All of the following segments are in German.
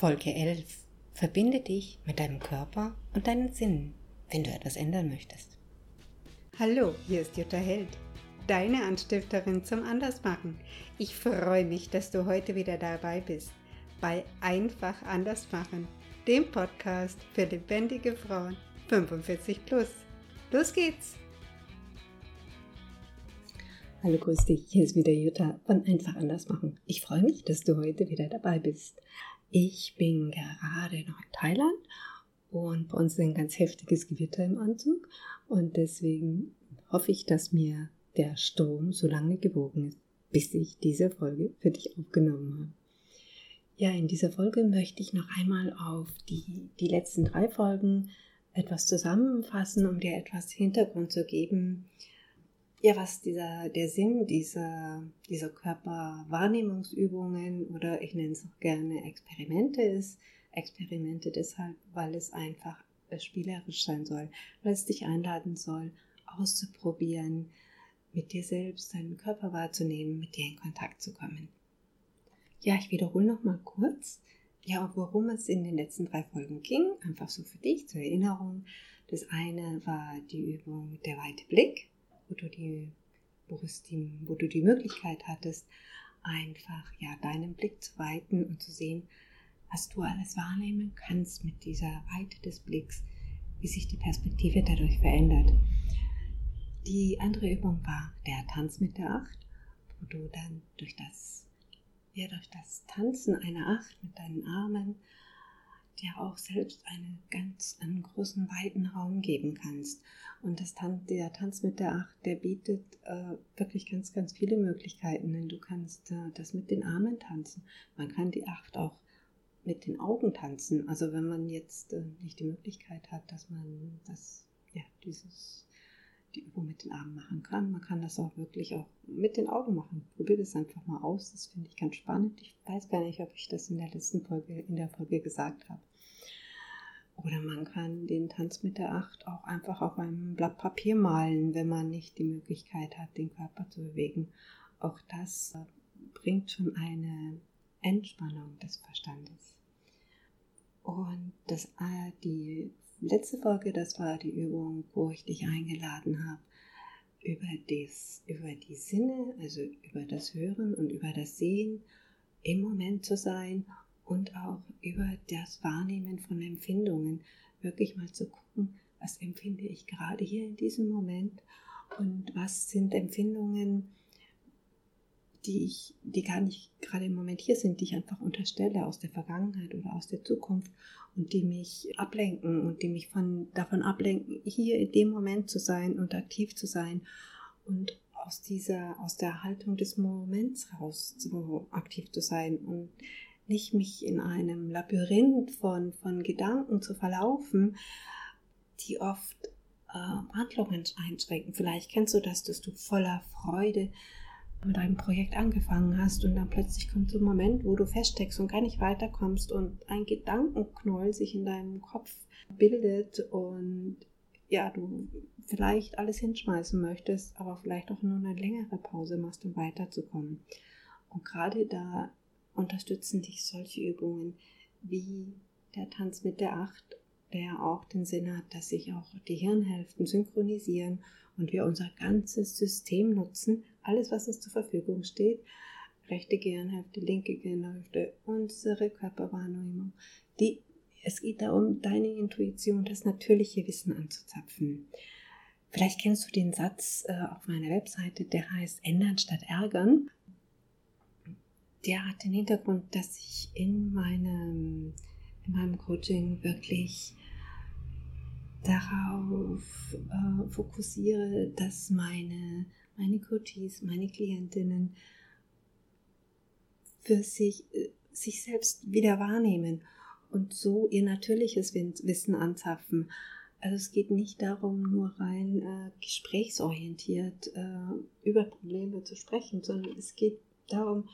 Folge 11. Verbinde dich mit deinem Körper und deinen Sinnen, wenn du etwas ändern möchtest. Hallo, hier ist Jutta Held, deine Anstifterin zum Andersmachen. Ich freue mich, dass du heute wieder dabei bist bei Einfach Andersmachen, dem Podcast für lebendige Frauen 45 plus. Los geht's! Hallo, grüß dich. Hier ist wieder Jutta von Einfach anders machen. Ich freue mich, dass du heute wieder dabei bist. Ich bin gerade noch in Thailand und bei uns ist ein ganz heftiges Gewitter im Anzug und deswegen hoffe ich, dass mir der Strom so lange gewogen ist, bis ich diese Folge für dich aufgenommen habe. Ja, in dieser Folge möchte ich noch einmal auf die, die letzten drei Folgen etwas zusammenfassen, um dir etwas Hintergrund zu geben, ja, was dieser, der Sinn dieser, dieser Körperwahrnehmungsübungen oder ich nenne es auch gerne Experimente ist. Experimente deshalb, weil es einfach spielerisch sein soll, weil es dich einladen soll, auszuprobieren, mit dir selbst deinen Körper wahrzunehmen, mit dir in Kontakt zu kommen. Ja, ich wiederhole noch mal kurz, ja, worum es in den letzten drei Folgen ging, einfach so für dich zur Erinnerung. Das eine war die Übung der weite Blick, wo du die, wo, die, wo du die Möglichkeit hattest, einfach ja deinen Blick zu weiten und zu sehen, was du alles wahrnehmen kannst mit dieser Weite des Blicks, wie sich die Perspektive dadurch verändert. Die andere Übung war der Tanz mit der Acht, wo du dann durch das, ja, durch das Tanzen einer Acht mit deinen Armen dir auch selbst eine ganz, einen großen, weiten Raum geben kannst. Und das Tan der Tanz mit der Acht, der bietet äh, wirklich ganz, ganz viele Möglichkeiten. Denn du kannst äh, das mit den Armen tanzen. Man kann die Acht auch mit den Augen tanzen. Also wenn man jetzt äh, nicht die Möglichkeit hat, dass man das, ja, dieses die Übung mit den Armen machen kann. Man kann das auch wirklich auch mit den Augen machen. Probier das einfach mal aus. Das finde ich ganz spannend. Ich weiß gar nicht, ob ich das in der letzten Folge, in der Folge gesagt habe. Oder man kann den Tanz mit der Acht auch einfach auf einem Blatt Papier malen, wenn man nicht die Möglichkeit hat, den Körper zu bewegen. Auch das äh, bringt schon eine Entspannung des Verstandes. Und das, äh, die letzte Folge, das war die Übung, wo ich dich eingeladen habe, über, das, über die Sinne, also über das Hören und über das Sehen im Moment zu sein und auch über das Wahrnehmen von Empfindungen wirklich mal zu gucken, was empfinde ich gerade hier in diesem Moment und was sind Empfindungen, die ich, die gar nicht gerade im Moment hier sind, die ich einfach unterstelle aus der Vergangenheit oder aus der Zukunft und die mich ablenken und die mich von, davon ablenken, hier in dem Moment zu sein und aktiv zu sein und aus dieser, aus der Haltung des Moments raus so aktiv zu sein und nicht mich in einem Labyrinth von, von Gedanken zu verlaufen, die oft äh, Handlungen einschränken. Vielleicht kennst du das, dass du voller Freude mit einem Projekt angefangen hast und dann plötzlich kommt so ein Moment, wo du feststeckst und gar nicht weiterkommst und ein Gedankenknoll sich in deinem Kopf bildet und ja, du vielleicht alles hinschmeißen möchtest, aber vielleicht auch nur eine längere Pause machst, um weiterzukommen. Und gerade da unterstützen dich solche Übungen wie der Tanz mit der Acht, der auch den Sinn hat, dass sich auch die Hirnhälften synchronisieren und wir unser ganzes System nutzen, alles, was uns zur Verfügung steht, rechte Gehirnhälfte, linke Gehirnhälfte, unsere Körperwahrnehmung, die, es geht darum, deine Intuition, das natürliche Wissen anzuzapfen. Vielleicht kennst du den Satz äh, auf meiner Webseite, der heißt Ändern statt Ärgern der hat den Hintergrund, dass ich in meinem, in meinem Coaching wirklich darauf äh, fokussiere, dass meine, meine Coaches, meine Klientinnen für sich, äh, sich selbst wieder wahrnehmen und so ihr natürliches Wissen anzapfen. Also es geht nicht darum, nur rein äh, gesprächsorientiert äh, über Probleme zu sprechen, sondern es geht darum,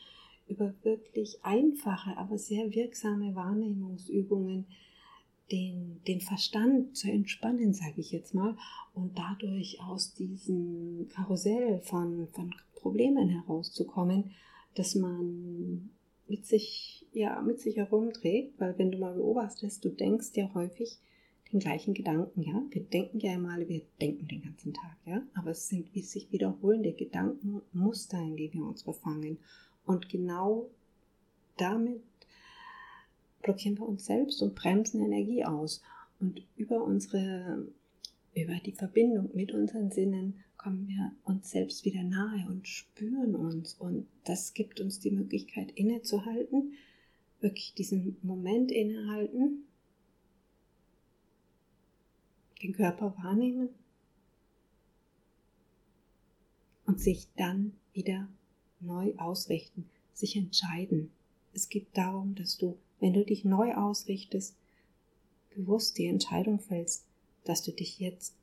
über wirklich einfache, aber sehr wirksame Wahrnehmungsübungen den, den Verstand zu entspannen, sage ich jetzt mal, und dadurch aus diesem Karussell von, von Problemen herauszukommen, dass man mit sich ja mit sich herumträgt, weil wenn du mal beobachtest, du denkst ja häufig den gleichen Gedanken, ja. Wir denken ja mal, wir denken den ganzen Tag, ja. Aber es sind wie sich wiederholende Gedankenmuster, in die wir uns befangen. Und genau damit blockieren wir uns selbst und bremsen Energie aus. Und über unsere, über die Verbindung mit unseren Sinnen kommen wir uns selbst wieder nahe und spüren uns. Und das gibt uns die Möglichkeit, innezuhalten, wirklich diesen Moment innehalten, den Körper wahrnehmen und sich dann wieder neu ausrichten, sich entscheiden. Es geht darum, dass du, wenn du dich neu ausrichtest, bewusst die Entscheidung fällst, dass du dich jetzt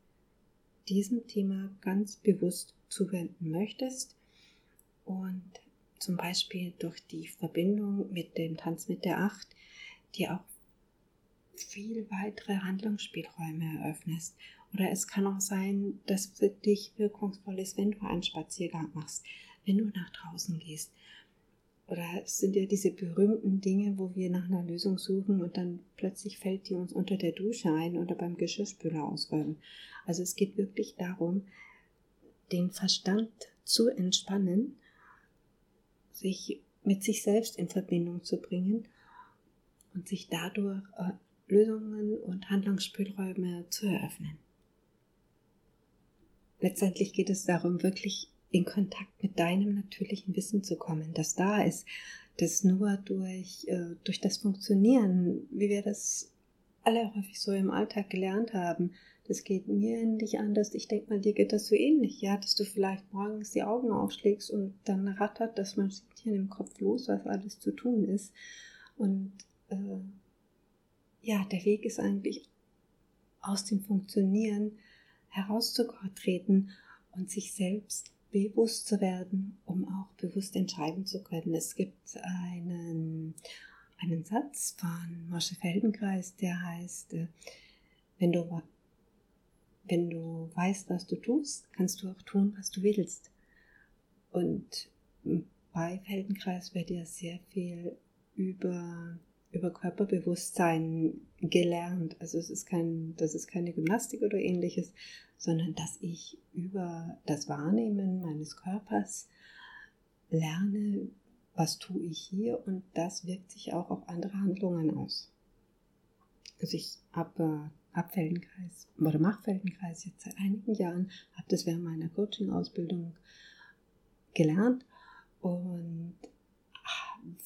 diesem Thema ganz bewusst zuwenden möchtest und zum Beispiel durch die Verbindung mit dem Tanz mit der Acht dir auch viel weitere Handlungsspielräume eröffnest. Oder es kann auch sein, dass für dich wirkungsvoll ist, wenn du einen Spaziergang machst, wenn du nach draußen gehst, oder es sind ja diese berühmten Dinge, wo wir nach einer Lösung suchen und dann plötzlich fällt die uns unter der Dusche ein oder beim Geschirrspüler ausräumen. Also es geht wirklich darum, den Verstand zu entspannen, sich mit sich selbst in Verbindung zu bringen und sich dadurch äh, Lösungen und Handlungsspielräume zu eröffnen. Letztendlich geht es darum, wirklich in Kontakt mit deinem natürlichen Wissen zu kommen, das da ist, das nur durch, äh, durch das Funktionieren, wie wir das alle häufig so im Alltag gelernt haben, das geht mir nicht anders. Ich denke mal, dir geht das so ähnlich, ja, dass du vielleicht morgens die Augen aufschlägst und dann rattert das Maschinchen im Kopf los, was alles zu tun ist. Und äh, ja, der Weg ist eigentlich aus dem Funktionieren herauszutreten und sich selbst bewusst zu werden, um auch bewusst entscheiden zu können. Es gibt einen, einen Satz von Mosche Feldenkreis, der heißt, äh, wenn du, wenn du weißt, was du tust, kannst du auch tun, was du willst. Und bei Feldenkreis wird ja sehr viel über über Körperbewusstsein gelernt. Also es ist kein, das ist keine Gymnastik oder ähnliches, sondern dass ich über das Wahrnehmen meines Körpers lerne, was tue ich hier und das wirkt sich auch auf andere Handlungen aus. Also ich habe äh, ab Feldenkreis oder mache Feldenkreis jetzt seit einigen Jahren, habe das während meiner Coaching-Ausbildung gelernt und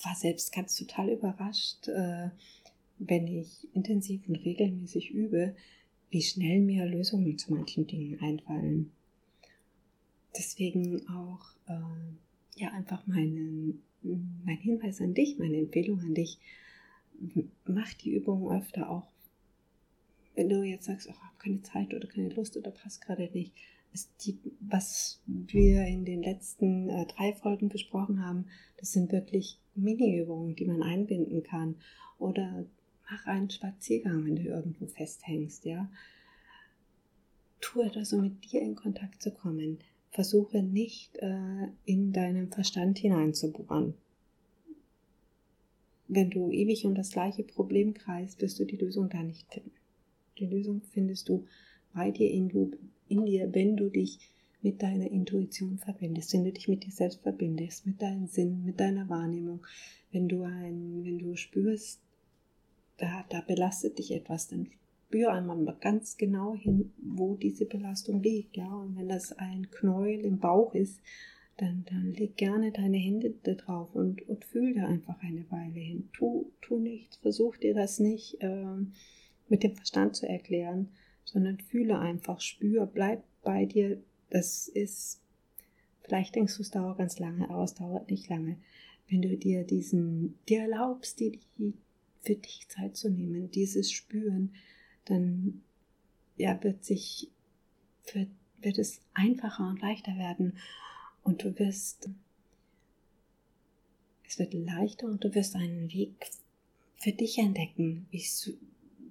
war selbst ganz total überrascht, äh, wenn ich intensiv und regelmäßig übe, wie schnell mir Lösungen zu manchen Dingen einfallen. Deswegen auch äh, ja einfach meinen, mein Hinweis an dich, meine Empfehlung an dich, mach die Übungen öfter auch. Wenn du jetzt sagst, oh, ich habe keine Zeit oder keine Lust oder passt gerade nicht, die, was wir in den letzten äh, drei Folgen besprochen haben, das sind wirklich Mini-Übungen, die man einbinden kann. Oder mach einen Spaziergang, wenn du irgendwo festhängst, ja. Tu etwas, um mit dir in Kontakt zu kommen. Versuche nicht äh, in deinen Verstand hineinzubohren. Wenn du ewig um das gleiche Problem kreist, wirst du die Lösung da nicht finden. Die Lösung findest du bei dir in, du, in dir, wenn du dich mit deiner Intuition verbindest, wenn du dich mit dir selbst verbindest, mit deinem Sinn, mit deiner Wahrnehmung, wenn du ein, wenn du spürst, da, da belastet dich etwas, dann spür einmal ganz genau hin, wo diese Belastung liegt, ja, und wenn das ein Knäuel im Bauch ist, dann, dann leg gerne deine Hände da drauf und, und fühl da einfach eine Weile hin. Tu, tu nichts, versuch dir das nicht ähm, mit dem Verstand zu erklären, sondern fühle einfach, spür, bleib bei dir. Das ist, vielleicht denkst du, es dauert ganz lange, aber es dauert nicht lange. Wenn du dir diesen, dir erlaubst, dir die, für dich Zeit zu nehmen, dieses Spüren, dann ja, wird sich, wird, wird es einfacher und leichter werden und du wirst, es wird leichter und du wirst einen Weg für dich entdecken, wie,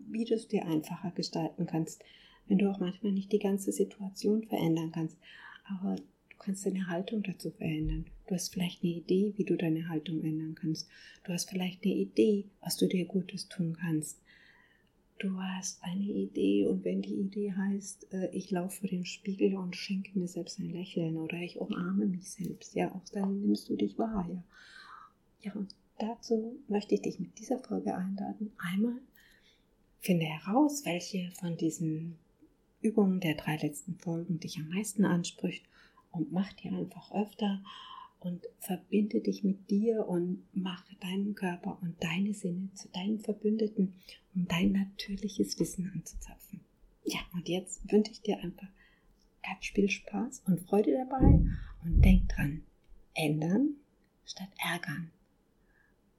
wie du es dir einfacher gestalten kannst, wenn du auch manchmal nicht die ganze Situation verändern kannst. Aber Du kannst deine Haltung dazu verändern. Du hast vielleicht eine Idee, wie du deine Haltung ändern kannst. Du hast vielleicht eine Idee, was du dir Gutes tun kannst. Du hast eine Idee und wenn die Idee heißt, äh, ich laufe vor dem Spiegel und schenke mir selbst ein Lächeln oder ich umarme mich selbst, ja, auch dann nimmst du dich wahr, ja. Ja, und dazu möchte ich dich mit dieser Folge einladen. Einmal finde heraus, welche von diesen Übungen der drei letzten Folgen dich am meisten anspricht und mach die einfach öfter und verbinde dich mit dir und mache deinen Körper und deine Sinne zu deinen Verbündeten, um dein natürliches Wissen anzuzapfen. Ja, und jetzt wünsche ich dir einfach ganz viel Spaß und Freude dabei und denk dran, ändern statt ärgern.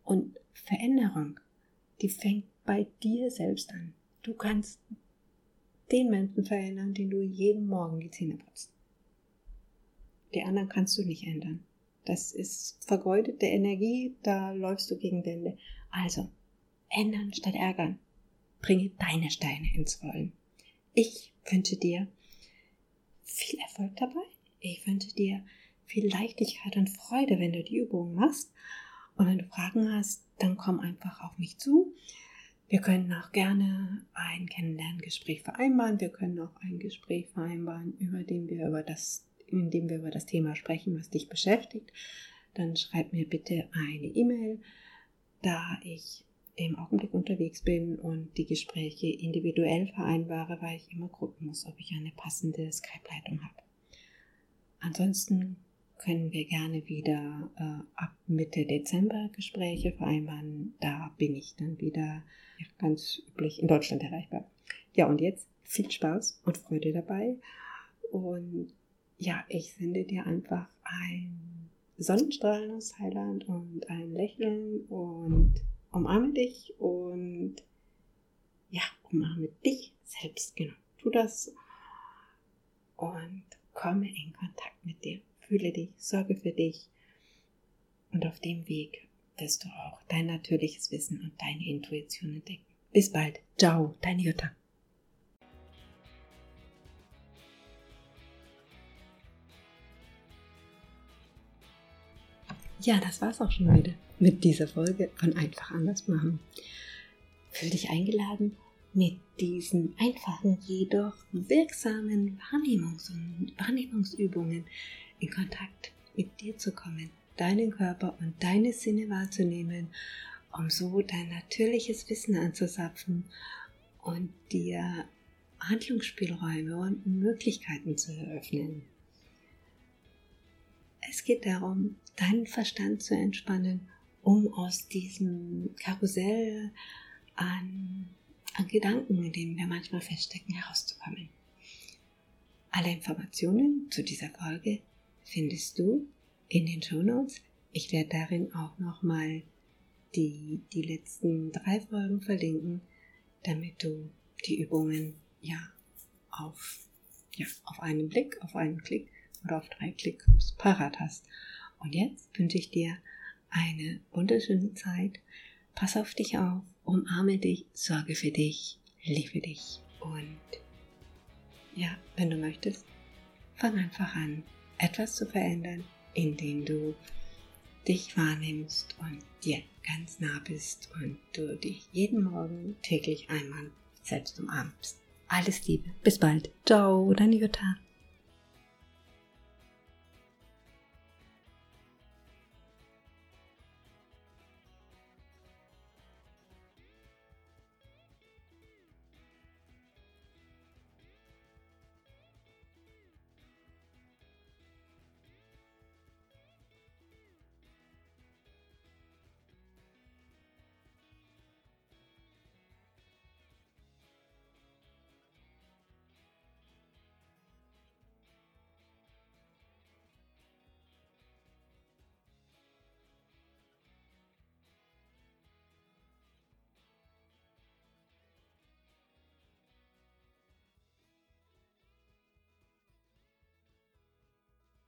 Und Veränderung, die fängt bei dir selbst an. Du kannst den Menschen verändern, den du jeden Morgen die Zähne putzt. Die anderen kannst du nicht ändern. Das ist vergeudete Energie, da läufst du gegen Wände. Also, ändern statt ärgern. Bringe deine Steine ins Rollen. Ich wünsche dir viel Erfolg dabei. Ich wünsche dir viel Leichtigkeit und Freude, wenn du die Übungen machst. Und wenn du Fragen hast, dann komm einfach auf mich zu. Wir können auch gerne ein Kennenlerngespräch vereinbaren. Wir können auch ein Gespräch vereinbaren, über dem wir über das in dem wir über das Thema sprechen, was dich beschäftigt, dann schreib mir bitte eine E-Mail, da ich im Augenblick unterwegs bin und die Gespräche individuell vereinbare, weil ich immer gucken muss, ob ich eine passende Skype-Leitung habe. Ansonsten können wir gerne wieder äh, ab Mitte Dezember Gespräche vereinbaren. Da bin ich dann wieder ja, ganz üblich in Deutschland erreichbar. Ja, und jetzt viel Spaß und Freude dabei. Und ja, ich sende dir einfach ein Sonnenstrahlen aus Thailand und ein Lächeln und umarme dich und ja, umarme dich selbst, genau. Tu das und komme in Kontakt mit dir. Fühle dich, sorge für dich und auf dem Weg wirst du auch dein natürliches Wissen und deine Intuition entdecken. Bis bald. Ciao, deine Jutta. Ja, das war's auch schon heute mit dieser Folge von Einfach anders machen. Fühl dich eingeladen, mit diesen einfachen, jedoch wirksamen Wahrnehmungs- Wahrnehmungsübungen in Kontakt mit dir zu kommen, deinen Körper und deine Sinne wahrzunehmen, um so dein natürliches Wissen anzusapfen und dir Handlungsspielräume und Möglichkeiten zu eröffnen. Es geht darum, deinen Verstand zu entspannen, um aus diesem Karussell an, an Gedanken, in denen wir manchmal feststecken, herauszukommen. Alle Informationen zu dieser Folge findest du in den Show Notes. Ich werde darin auch nochmal die, die letzten drei Folgen verlinken, damit du die Übungen ja auf, ja, auf einen Blick, auf einen Klick oder auf drei Klicks parat hast. Und jetzt wünsche ich dir eine wunderschöne Zeit. Pass auf dich auf, umarme dich, sorge für dich, liebe dich. Und ja, wenn du möchtest, fang einfach an, etwas zu verändern, indem du dich wahrnimmst und dir ganz nah bist und du dich jeden Morgen täglich einmal selbst umarmst. Alles Liebe, bis bald. Ciao, deine Jutta.